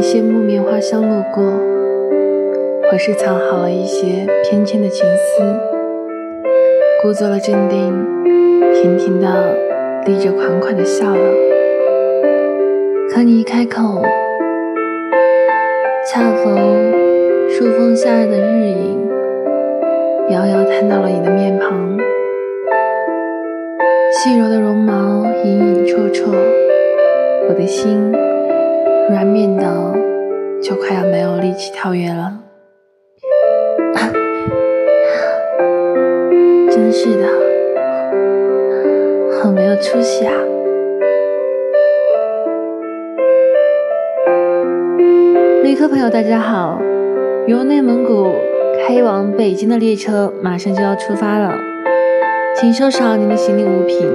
一些木棉花香路过，或是藏好了一些偏跹的情思，故作了镇定，甜甜的立着款款的笑了。可你一开口，恰逢树风下的日影，遥遥探到了你的面庞，细柔的绒毛隐隐绰绰，我的心。软绵的，就快要没有力气跳跃了。真是的，很没有出息啊！旅客朋友，大家好，由内蒙古开往北京的列车马上就要出发了，请收拾好您的行李物品。